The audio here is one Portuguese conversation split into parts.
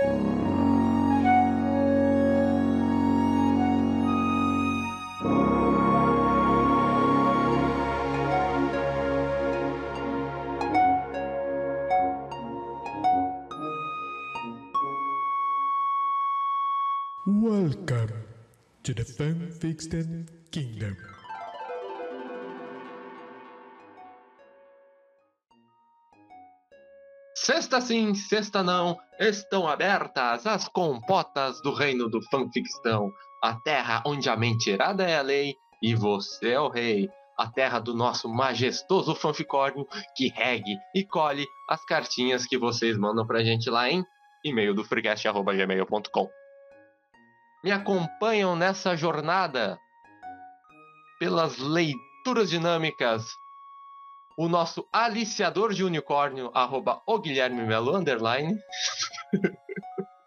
Welcome to the Fanfiction Kingdom. Sexta sim, sexta não, estão abertas as compotas do reino do fanficção, a terra onde a mentirada é a lei e você é o rei, a terra do nosso majestoso fanficórnio que regue e colhe as cartinhas que vocês mandam pra gente lá em e-mail do freecast.gmail.com. Me acompanham nessa jornada pelas leituras dinâmicas o nosso aliciador de unicórnio, arroba o Guilherme Melo, underline.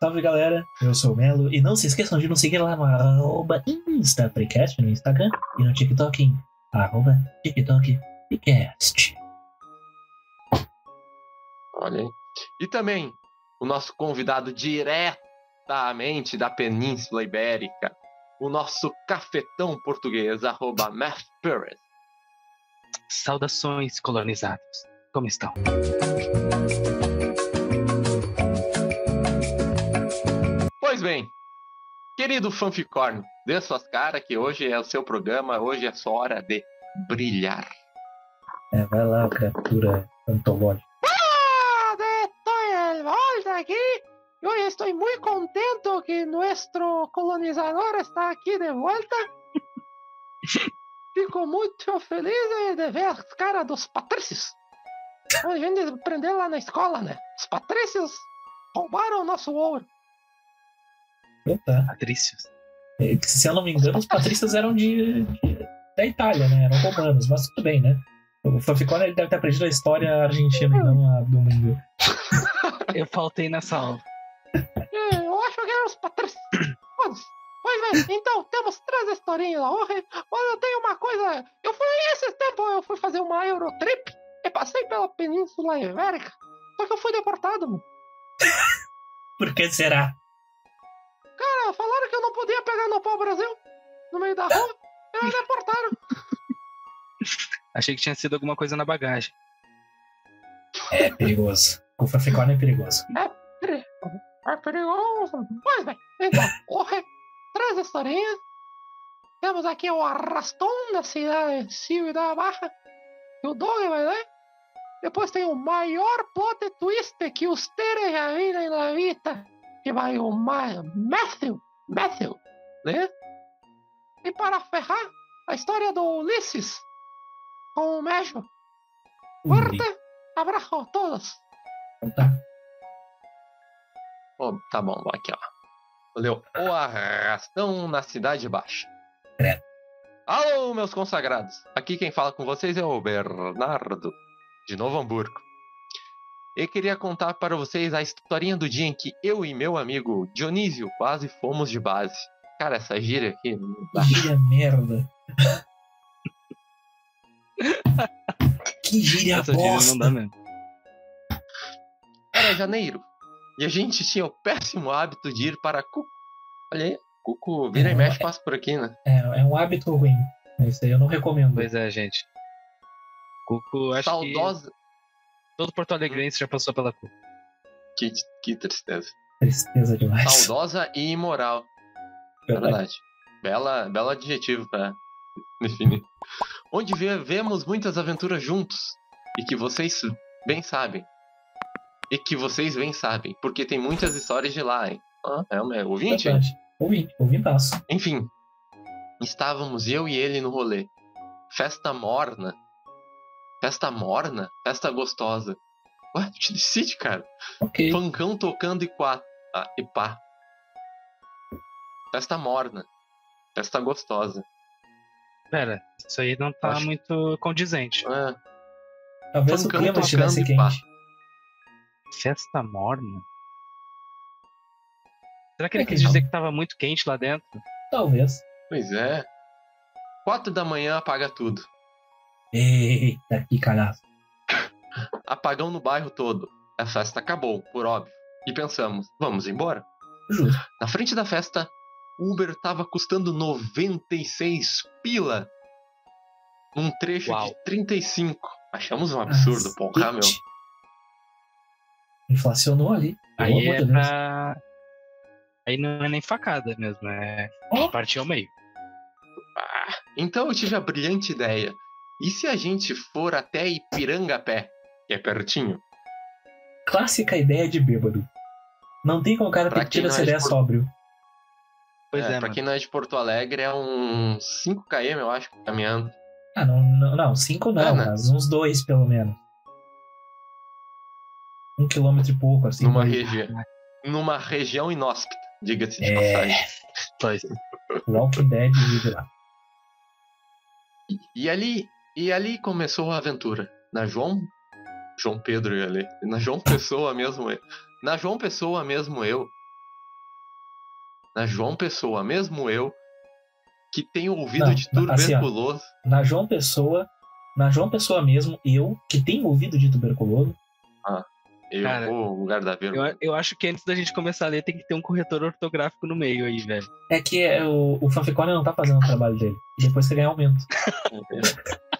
Salve galera, eu sou o Melo e não se esqueçam de nos seguir lá no arroba InstaPrecast no Instagram e no TikTok em arroba TikTok Precast. Olha aí. E também o nosso convidado diretamente da Península Ibérica, o nosso cafetão português, arroba Math Perez. Saudações, colonizados. Como estão? Pois bem, querido fanficórnio, dê suas caras que hoje é o seu programa, hoje é sua hora de brilhar. É, vai lá, criatura antológica. De volta aqui. Eu estou muito contente que nosso colonizador está aqui de volta. Fico muito feliz de ver as caras dos patrícios. A gente aprendeu lá na escola, né? Os patrícios roubaram o nosso ouro. Opa. Patrícios. É, Se eu não me engano, os patrícios eram de, de- da Itália, né? Eram romanos, mas tudo bem, né? O Fanficon ele deve ter aprendido a história argentina e não a do mundo. Eu faltei nessa aula. É, eu acho que eram os patrícios. Pois bem, então temos três historinhas lá. hoje, Mas eu tenho uma coisa. Eu fui esse tempo eu fui fazer uma Eurotrip e passei pela Península Ibérica. Só que eu fui deportado, mano. Por que será? Cara, falaram que eu não podia pegar no pau-brasil no meio da rua. E me deportaram. Achei que tinha sido alguma coisa na bagagem. É perigoso. O Fanficon é perigoso. É perigoso. Pois bem, então, corre. Três historinhas. Temos aqui o Arrastão da cidade Ciudad Baja. Que o Dog vai ler. Depois tem o maior plot twist que ustedes já viram na vida. Que vai o Ma- Matthew. Matthew. Né? E para ferrar, a história do Ulisses. Com o México. Fuerte abraço a todos. Tá. Ó, tá bom, aqui ó. Valeu. O Arrastão na Cidade Baixa. Credo. Alô, meus consagrados. Aqui quem fala com vocês é o Bernardo, de Novo Hamburgo. E queria contar para vocês a historinha do dia em que eu e meu amigo Dionísio quase fomos de base. Cara, essa gíria aqui. dá. Gíria merda. que gíria Essa gíria não dá bosta. mesmo. Era janeiro. E a gente tinha o péssimo hábito de ir para Cuco. Olha aí, Cuco vira e É, mexe, passa por aqui, né? É, é um hábito ruim. Isso aí eu não recomendo. Pois é, gente. Cuco, acho Saudosa. que todo porto alegrense já passou pela Cuco. Que, que tristeza. Tristeza demais. Saudosa e imoral. É Verdade. verdade. Bela, belo adjetivo pra definir. Onde ve- vemos muitas aventuras juntos. E que vocês bem sabem. E que vocês bem sabem. Porque tem muitas histórias de lá, hein? Ah, é o meu ouvinte? Verdade. Ouvinte, ouvintaço. Enfim. Estávamos eu e ele no rolê. Festa morna. Festa morna? Festa gostosa. Ué, te decide, cara. Ok. Pancão tocando e quatro. Ah, e pá. Festa morna. Festa gostosa. Pera, isso aí não tá Acho- muito condizente. É, Talvez o pancão clima estivesse tocando e pá. quente. Festa morna? Será que ele É que quis não. dizer que tava muito quente lá dentro? Talvez. pois é. Quatro da manhã apaga tudo. Eita, que calhaço. Apagão no bairro todo. A festa acabou, por óbvio. e pensamos, vamos embora. Justo. Na frente da festa, o Uber tava custando 96 pila. Num trecho Uau. de 35. Achamos um absurdo, porra, meu. Inflacionou ali. Aí é pra. Aí não é nem facada mesmo, é Ó. partir ao meio. Então eu tive a brilhante ideia. E se a gente for até Ipiranga a pé? Que é pertinho. Clássica ideia de bêbado. Não tem como o cara Pra ter que quem tirar não essa é de ideia Porto- sóbrio. Pois É, é, pra mano. quem não é de Porto Alegre, é uns 5 km, eu acho, caminhando. Ah, não, não, não, cinco não, É, né? mas uns dois pelo menos. Um quilômetro e pouco, assim. numa, dois. região, numa região inóspita, diga-se de É. passagem. Pois. Walking Dead vive lá. E ali, e ali começou a aventura. Na João. João Pedro e ali. Na João Pessoa mesmo eu. Na João Pessoa mesmo eu. Na João Pessoa mesmo eu. Que tem ouvido Não, de assim, ó. tuberculoso. Na João Pessoa, na João Pessoa mesmo, eu, que tenho ouvido de tuberculoso, Eu Cara, vou no lugar da vírgula. Eu, eu acho que antes da gente começar a ler tem que ter um corretor ortográfico no meio aí, velho. é que é, o, o Fanficone não tá fazendo o trabalho dele. Depois que ganhar aumento.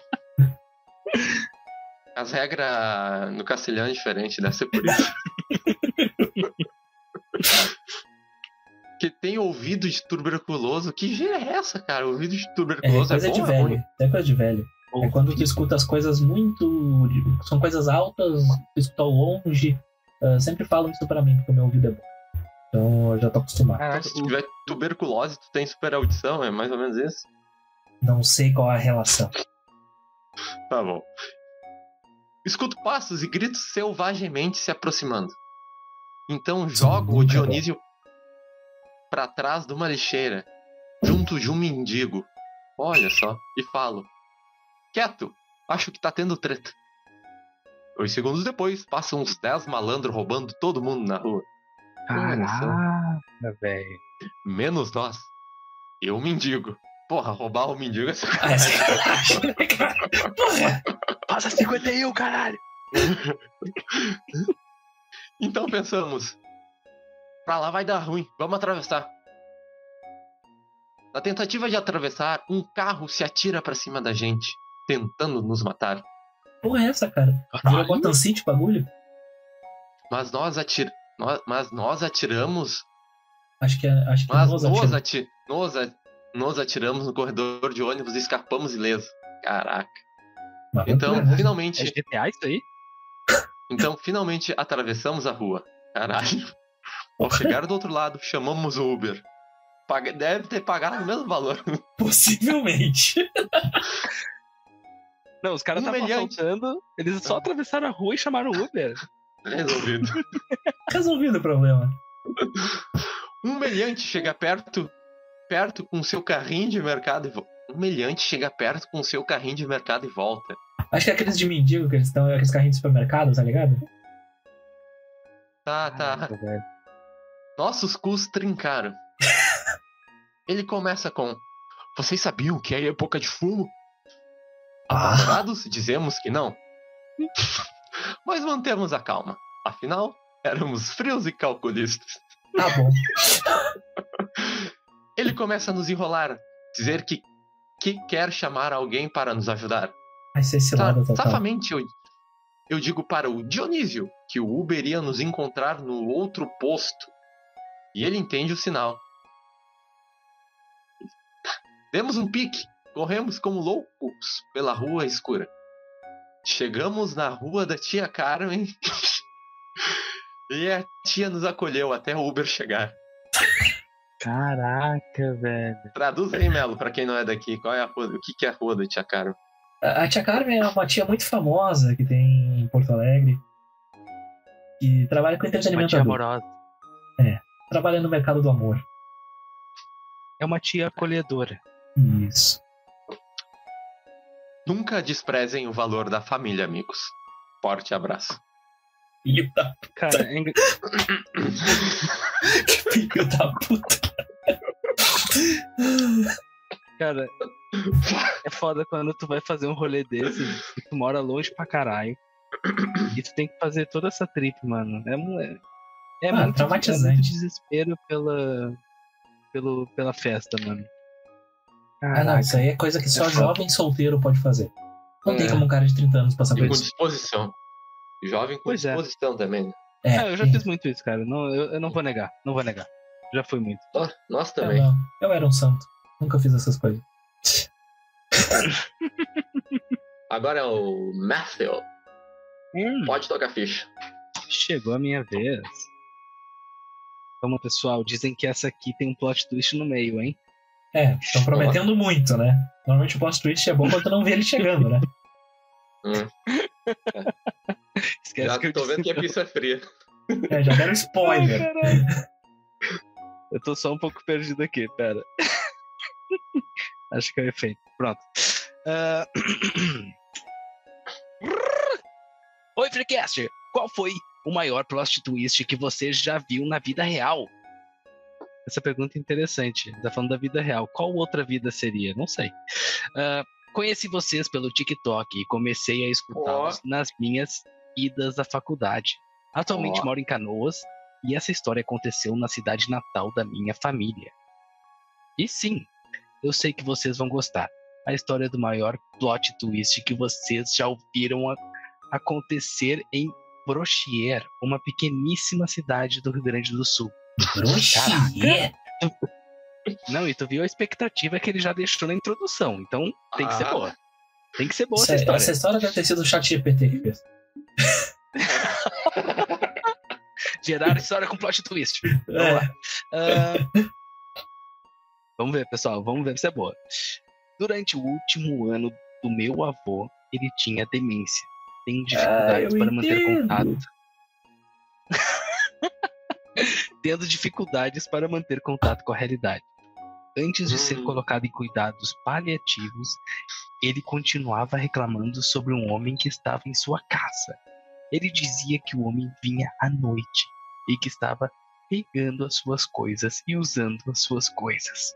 As regras no castelhano é diferente, deve ser por isso. que tem ouvido de tuberculoso. Que gira é essa, cara? Ouvido de É tuberculoso é, coisa bom de é velho. É coisa de velho. É quando tu escuta as coisas muito. São coisas altas, tu escuta ao longe. Ah, sempre falam isso pra mim, porque o meu ouvido é bom. Então eu já tô acostumado. Caraca, se tu tiver tuberculose, tu tem super audição, é mais ou menos isso? Não sei qual é a relação. Tá bom. Escuto passos e gritos selvagemente se aproximando. Então jogo o Dionísio pra trás de uma lixeira, junto de um mendigo. Olha só, e falo: Quieto, acho que tá tendo treta. Dois segundos depois, passam uns 10 malandros roubando todo mundo na rua. Caraca, velho. Menos nós. Eu, mendigo. Porra, roubar o mendigo é sacanagem. é Porra! Passa 51, caralho! Então pensamos, pra lá vai dar ruim, vamos atravessar. Na tentativa de atravessar, um carro se atira pra cima da gente, tentando nos matar. Porra é essa, cara? Virou Gotham City bagulho? Mas nós, atir... nós... Mas nós atiramos. Acho que, é- acho que Mas nós nós, atiramos. ati... nós, a- nós atiramos no corredor de ônibus e escapamos ileso. Caraca. Mas Então? É finalmente. GTA isso aí? Então, finalmente atravessamos a rua. Caralho. Ao chegar do outro lado, chamamos o Uber. Paga- Deve ter pagado o mesmo valor. Possivelmente. Não, os caras estavam Humilhante. assaltando, eles só atravessaram a rua e chamaram o Uber. Resolvido. Resolvido o problema. Um meliante chega perto, perto com seu carrinho de mercado e volta. Um meliante chega perto com seu carrinho de mercado e volta. Acho que é aqueles de mendigo que eles estão, aqueles carrinhos de supermercado, tá ligado? Tá, tá. Caraca, velho. Nossos cus trincaram. Ele começa com: Vocês sabiam que é época de fumo? Ah, Apavorados, dizemos que não. Mas mantemos a calma. Afinal, éramos frios e calculistas. tá bom. Ele começa a nos enrolar, dizer que, que quer chamar alguém para nos ajudar. Vai ser esse lado total. Safamente, eu, eu digo para o Dionísio que o Uber ia nos encontrar no outro posto. E ele entende o sinal. Demos um pique, corremos como loucos pela rua escura. Chegamos na rua da tia Carmen e a tia nos acolheu até o Uber chegar. Caraca, velho. Traduz aí, Melo, pra quem não é daqui, qual é a rua, o que, que é a rua da tia Carmen? A a tia Carmen é uma tia muito famosa que tem em Porto Alegre. Que trabalha com Uma entretenimento tia adulto. amorosa. Trabalha no mercado do amor. É uma tia acolhedora. Isso. Nunca desprezem o valor da família, amigos. Forte abraço. Filho da, Cara, é engra- filho da puta. cara, é foda quando tu vai fazer um rolê desse e tu mora longe pra caralho. E tu tem que fazer toda essa trip, mano. É, é- É Ah, muito, é muito traumatizante. desespero pela, pelo, pela festa, mano. Ah, não, Caraca. isso aí é coisa que só É jovem solteiro pode fazer. Não tem É. como um cara de 30 anos passar E por com isso. disposição. Jovem com Pois é. disposição também. né? É, Ah, eu já é. fiz muito isso, cara. Não, eu, eu não vou negar. Não vou negar. Já foi muito. Ó, Nós Eu também. não. Eu era um santo. Nunca fiz essas coisas. Agora é o Matthew. Hum, Pode tocar ficha. chegou a minha vez. Então, pessoal, dizem que essa aqui tem um plot twist no meio, hein? É, estão prometendo muito, né? Normalmente o plot twist é bom quando não vê ele chegando, né? Hum, Esquece já que eu tô vendo que a não. pista é fria. É, já deram spoiler. Ai. Eu tô só um pouco perdido aqui, pera. Acho que é o efeito. Pronto. Ah, Oi, Freecast! Qual foi o maior plot twist que você já viu na vida real? Essa pergunta é interessante. Tá falando da vida real. Qual outra vida seria? Não sei. Ah, conheci vocês pelo TikTok e comecei a escutá-los nas minhas idas à faculdade. Atualmente Ó. moro em Canoas e essa história aconteceu na cidade natal da minha família. E sim, eu sei que vocês vão gostar. A história do maior plot twist que vocês já ouviram acontecer em Brochier, uma pequeníssima cidade do Rio Grande do Sul. Broxier. Não, e tu viu a expectativa que ele já deixou na introdução, então tem que ser Ah. boa. Tem que ser boa Essa, essa história. essa história deve ter sido o chat GPT que fez. Gerar história com plot twist. Vamos lá. É, Ah, vamos ver, pessoal. Vamos ver se é boa. Durante o último ano do meu avô, ele tinha demência. Tem dificuldades eu para manter entendo. contato. Tendo dificuldades para manter contato com a realidade. Antes de ser Hum. colocado em cuidados paliativos, ele continuava reclamando sobre um homem que estava em sua casa. Ele dizia que o homem vinha à noite e que estava pegando as suas coisas e usando as suas coisas.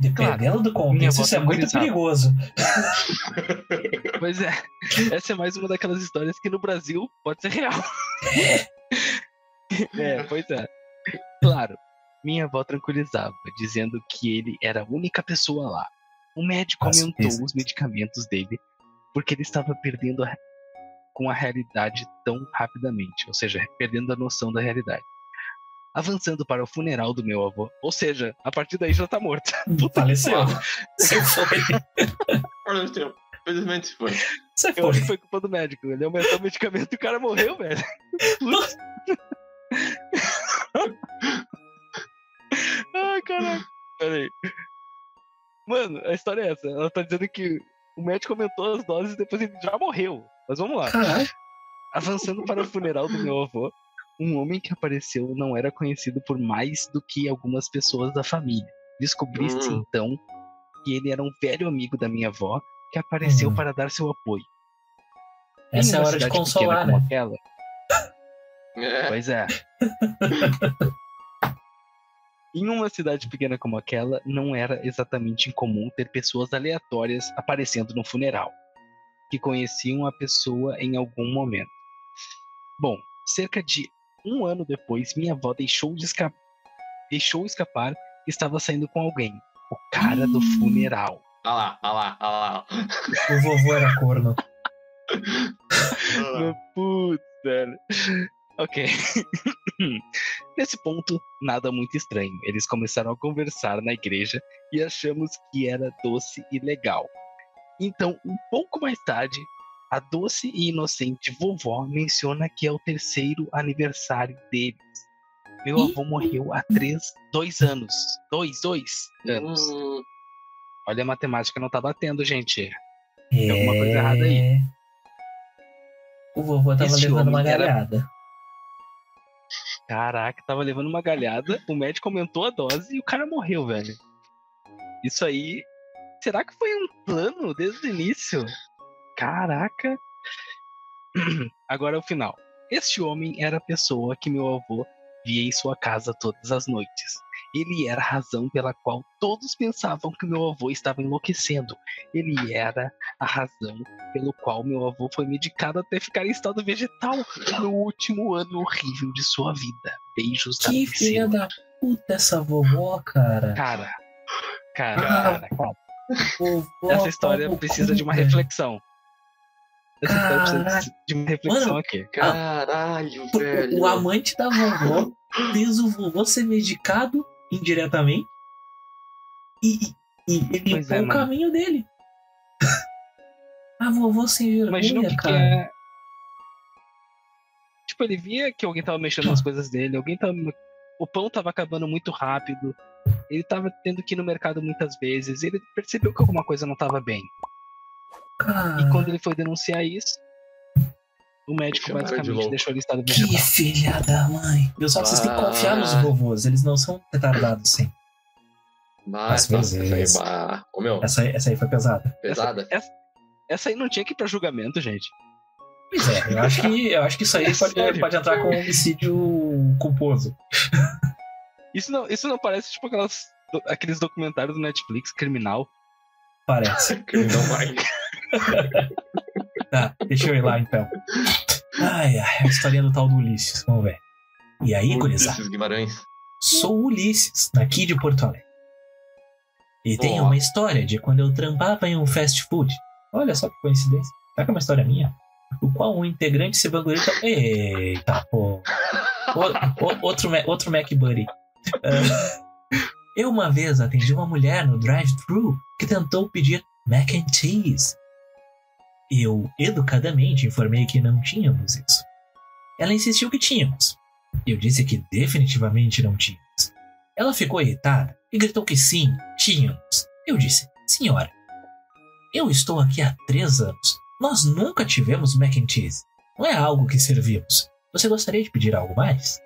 dependendo do minha contexto, isso é muito perigoso. Pois é, essa é mais uma daquelas histórias que no Brasil pode ser real. É, pois é. Claro, minha avó tranquilizava, dizendo que ele era a única pessoa lá. O médico Nossa, aumentou isso. os medicamentos dele porque ele estava perdendo a, com a realidade tão rapidamente, ou seja, perdendo a noção da realidade. Avançando para o funeral do meu avô, ou seja, a partir daí já tá morto. Puta que Faleceu. pariu. Você foi. Felizmente se foi. Você Eu acho que foi. foi culpa do médico. Ele aumentou o medicamento e o cara morreu, velho. Ai, caraca. Peraí. Mano, a história é essa. Ela tá dizendo que o médico aumentou as doses e depois ele já morreu. Mas vamos lá. Caralho. Avançando para o funeral do meu avô, um homem que apareceu não era conhecido por mais do que algumas pessoas da família. Descobri-se Hum. então que ele era um velho amigo da minha avó que apareceu Hum. para dar seu apoio. Essa é a hora de consolar, né? aquela, É. Pois é. em uma cidade pequena como aquela, não era exatamente incomum ter pessoas aleatórias aparecendo no funeral, que conheciam a pessoa em algum momento. Bom, cerca de um ano depois, minha avó deixou de esca- deixou escapar que estava saindo com alguém, o cara do Ih. funeral. Olha lá, olha lá, olha lá. O vovô era corno. Putz, velho. Ok. Nesse ponto, nada muito estranho. Eles começaram a conversar na igreja e achamos que era doce e legal. Então, um pouco mais tarde, a doce e inocente vovó menciona que é o terceiro aniversário deles. Meu avô morreu há três, dois anos. Dois, dois anos. Hum, Olha, a matemática não tá batendo, gente. Tem alguma coisa errada aí. É. O vovô tava Esse levando uma homem era- galhada. Caraca, tava levando uma galhada, o médico aumentou a dose e o cara morreu, velho. Isso aí. Será que foi um plano desde o início? Caraca. Agora é o final. Este homem era a pessoa que meu avô via em sua casa todas as noites. Ele era a razão pela qual todos pensavam que meu avô estava enlouquecendo. Ele era a razão pelo qual meu avô foi medicado até ficar em estado vegetal no último ano horrível de sua vida. Beijos da Que filha da puta essa vovó, cara. Cara, cara, Ah, cara, cara. Vovó, Essa história precisa de uma reflexão. Essa história precisa de uma reflexão Mano, aqui. Caralho, O- velho. O amante da vovó fez o vovô ser medicado indiretamente e, e- ele Pois é, o mano. caminho dele. A vovó sem vergonha, Imagina o que, que cara. é. Tipo, ele via que alguém tava mexendo nas coisas dele, alguém tava. O pão tava acabando muito rápido, ele tava tendo que ir no mercado muitas vezes, ele percebeu que alguma coisa não tava bem. Cara, E quando ele foi denunciar isso, o médico Chamaram de basicamente louco. deixou ele em estado que filha da mãe. Viu só que vocês têm que confiar nos Ah. vovôs, eles não são retardados, sim. Mas, nossa, vezes. essa aí, bah, Ô, meu, Essa, aí- essa aí foi pesada. pesada. Essa, essa aí não tinha que ir pra julgamento, gente. Pois é, eu acho que, eu acho que isso aí É pode, sério? pode entrar com homicídio culposo. Isso não, isso não parece tipo aquelas, aqueles documentários do Netflix criminal. Parece. Criminal Mind. Tá, deixa eu ir lá então. Ai, ai, a historinha do tal do Ulisses, vamos ver. E aí, gurizada? Ulisses Guimarães. Sou o Ulisses, daqui de Porto Alegre. E tem uma história de quando eu trampava em um fast food. Olha só que coincidência. Será que é uma história minha? O qual um integrante se vangloriou. Eita, pô. O- o- outro, outro Mac Buddy. Ah, eu uma vez atendi uma mulher no drive-thru que tentou pedir mac and cheese. Eu educadamente informei que não tínhamos isso. Ela insistiu que tínhamos. Eu disse que definitivamente não tínhamos. Ela ficou irritada e gritou que sim, tínhamos. Eu disse, senhora, eu estou aqui há três anos. Nós nunca tivemos mac and cheese. Não é algo que servimos. Você gostaria de pedir algo mais?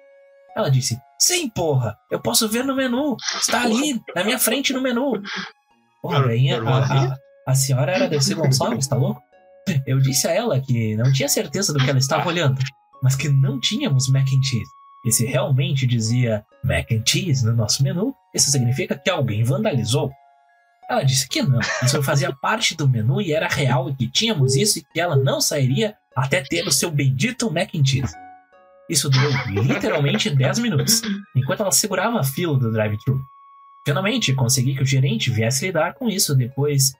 Ela disse, sim, porra, eu posso ver no menu. Está ali, na minha frente no menu. Porra, rainha, a, a, a senhora era Dercy Gonçalves, tá louco? Eu disse a ela que não tinha certeza do que ela estava olhando, mas que não tínhamos mac and cheese. E se realmente dizia mac and cheese no nosso menu, isso significa que alguém vandalizou. Ela disse que não, isso fazia parte do menu e era real e que tínhamos isso e que ela não sairia até ter o seu bendito mac and cheese. Isso durou literalmente 10 minutos, enquanto ela segurava a fila do drive-thru. Finalmente, consegui que o gerente viesse lidar com isso depois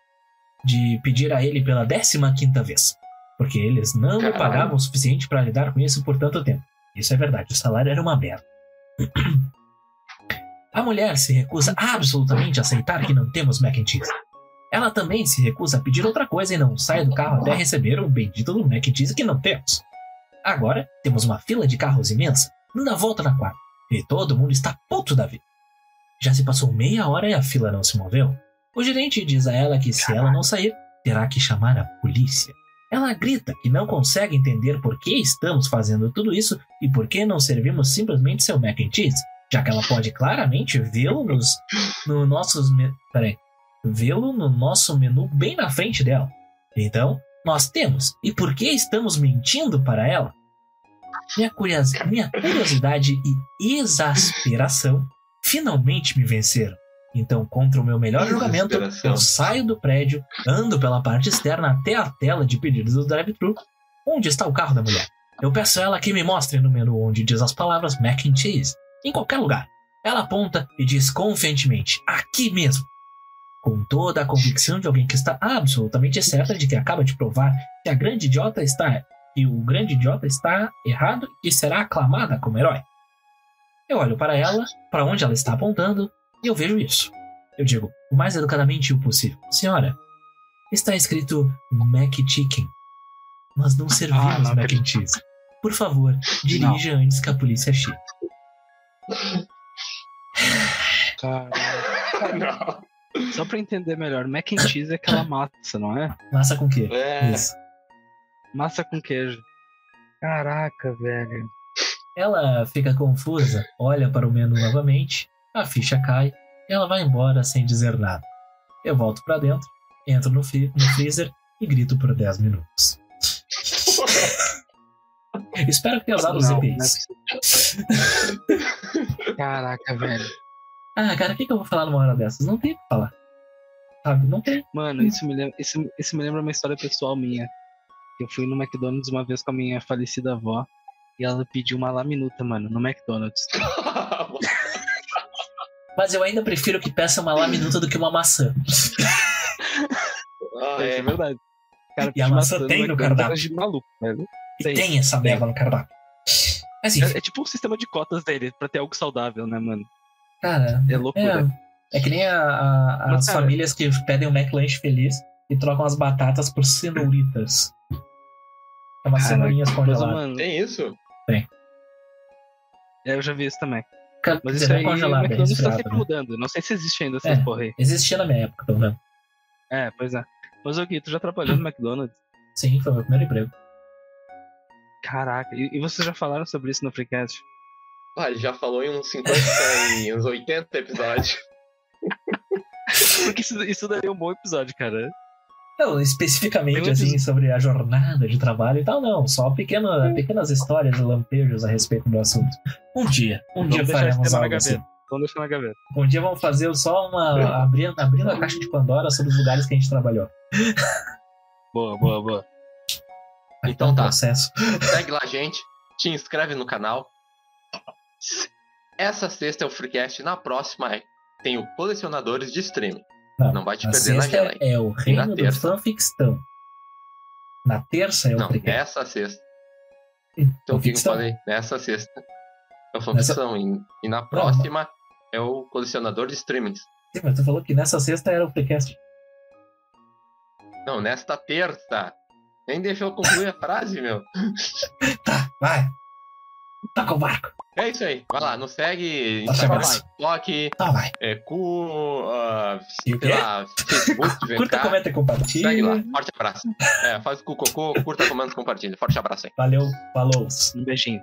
de pedir a ele pela 15ª vez, porque eles não me pagavam o suficiente para lidar com isso por tanto tempo. Isso é verdade, o salário era uma merda. A mulher se recusa absolutamente a aceitar que não temos mac and cheese. Ela também se recusa a pedir outra coisa e não sai do carro até receber o bendito do mac and cheese que não temos. Agora, temos uma fila de carros imensa, dando a volta na quadra, e todo mundo está puto da vida. Já se passou meia hora e a fila não se moveu. O gerente diz a ela que se ela não sair, terá que chamar a polícia. Ela grita que não consegue entender por que estamos fazendo tudo isso e por que não servimos simplesmente seu mac and cheese, já que ela pode claramente vê-lo nos no nossos peraí, vê-lo no nosso menu bem na frente dela. Então, nós temos. E por que estamos mentindo para ela? Minha, curios- minha curiosidade e exasperação finalmente me venceram. Então, contra o meu melhor julgamento, eu saio do prédio, ando pela parte externa até a tela de pedidos do drive-thru, onde está o carro da mulher. Eu peço a ela que me mostre no menu onde diz as palavras mac and cheese, em qualquer lugar. Ela aponta e diz confiantemente, aqui mesmo. Com toda a convicção de alguém que está absolutamente certa de que acaba de provar que a grande idiota está que o grande idiota está errado e será aclamada como herói. Eu olho para ela, para onde ela está apontando, e eu vejo isso. Eu digo, o mais educadamente possível. Senhora, está escrito Mac Chicken. Nós não servimos Ah, não Mac and Cheese. Por favor, dirija antes que a polícia chegue. Não. Só pra entender melhor, mac and cheese é aquela massa, não é? Massa com quê? É. Isso. Massa com queijo. Caraca, velho. Ela fica confusa, olha para o menu novamente, a ficha cai e ela vai embora sem dizer nada. Eu volto para dentro, entro no, no freezer e grito por 10 minutos. Espero que tenha usado os não é EPIs. Caraca, velho. Ah, cara, o que, que eu vou falar numa hora dessas? Não tem o que falar. Sabe? Não tem. Mano, isso me, lembra, isso, isso me lembra uma história pessoal minha. Eu fui no McDonald's uma vez com a minha falecida avó e ela pediu uma laminuta, mano, no McDonald's. Mas eu ainda prefiro que peça uma laminuta do que uma maçã. Ah, É, é. verdade. Cara, E a maçã tem no cardápio. de maluco, velho. E Tem. tem essa merda no cardápio. Mas enfim, É, é tipo um sistema de cotas dele, pra ter algo saudável, né, mano? cara, É loucura. é, é que nem a- a- as Mas, cara- famílias que pedem um McLanche feliz e trocam as batatas por cenouritas. É umas cenourinhas congeladas. mano, Tem isso? é, eu já vi isso também. Mas isso aí, é o congelado, é McDonald's tá resfriado. sempre Né? mudando. Não sei se existe ainda essa É. porra aí. Existia na minha época, pelo menos. É, pois é. Mas o Gui, tu já trabalhou no McDonald's? Sim, foi o meu primeiro emprego. Caraca, e, e vocês já falaram sobre isso no Freecast? Ah, ele já falou em uns 50 e uns 80 episódios. Porque isso, isso daria um bom episódio, cara. Não, especificamente assim sobre a jornada de trabalho e tal, não. Só pequena, pequenas histórias e lampejos a respeito do assunto. Um dia, um Vamos dia faremos algo assim. Vamos deixar na gaveta. Um dia vamos fazer só uma. abrindo, abrindo a caixa de Pandora sobre os lugares que a gente trabalhou. Boa, boa, boa. Vai Então tá. Processo. Segue lá, gente. Te inscreve no canal. Essa sexta é o Freecast. Na próxima tem o Colecionadores de Streaming. Não vai te perder na hein? é o reino do fanfictão. Na terça é o Não, nessa sexta. Então o que que eu Fanfictão? falei? Nessa sexta. É o Fanficção. E, e na próxima é o Colecionador de Streamings. Sim, mas tu falou que nessa sexta era o Freecast. Não, nesta terça. Nem deixou eu concluir a frase, meu. Tá, vai. Toca o barco. É isso aí. Vai lá, nos segue. Forte Instagram, abraço. TikTok, Tá, vai. é, cu, ah, E o sei quê? lá, Facebook. Curta, comenta e compartilha. Segue lá. Forte abraço. É, faz o cu cocô, curta, comenta, compartilha. Forte abraço aí. Valeu, falou. Um beijinho.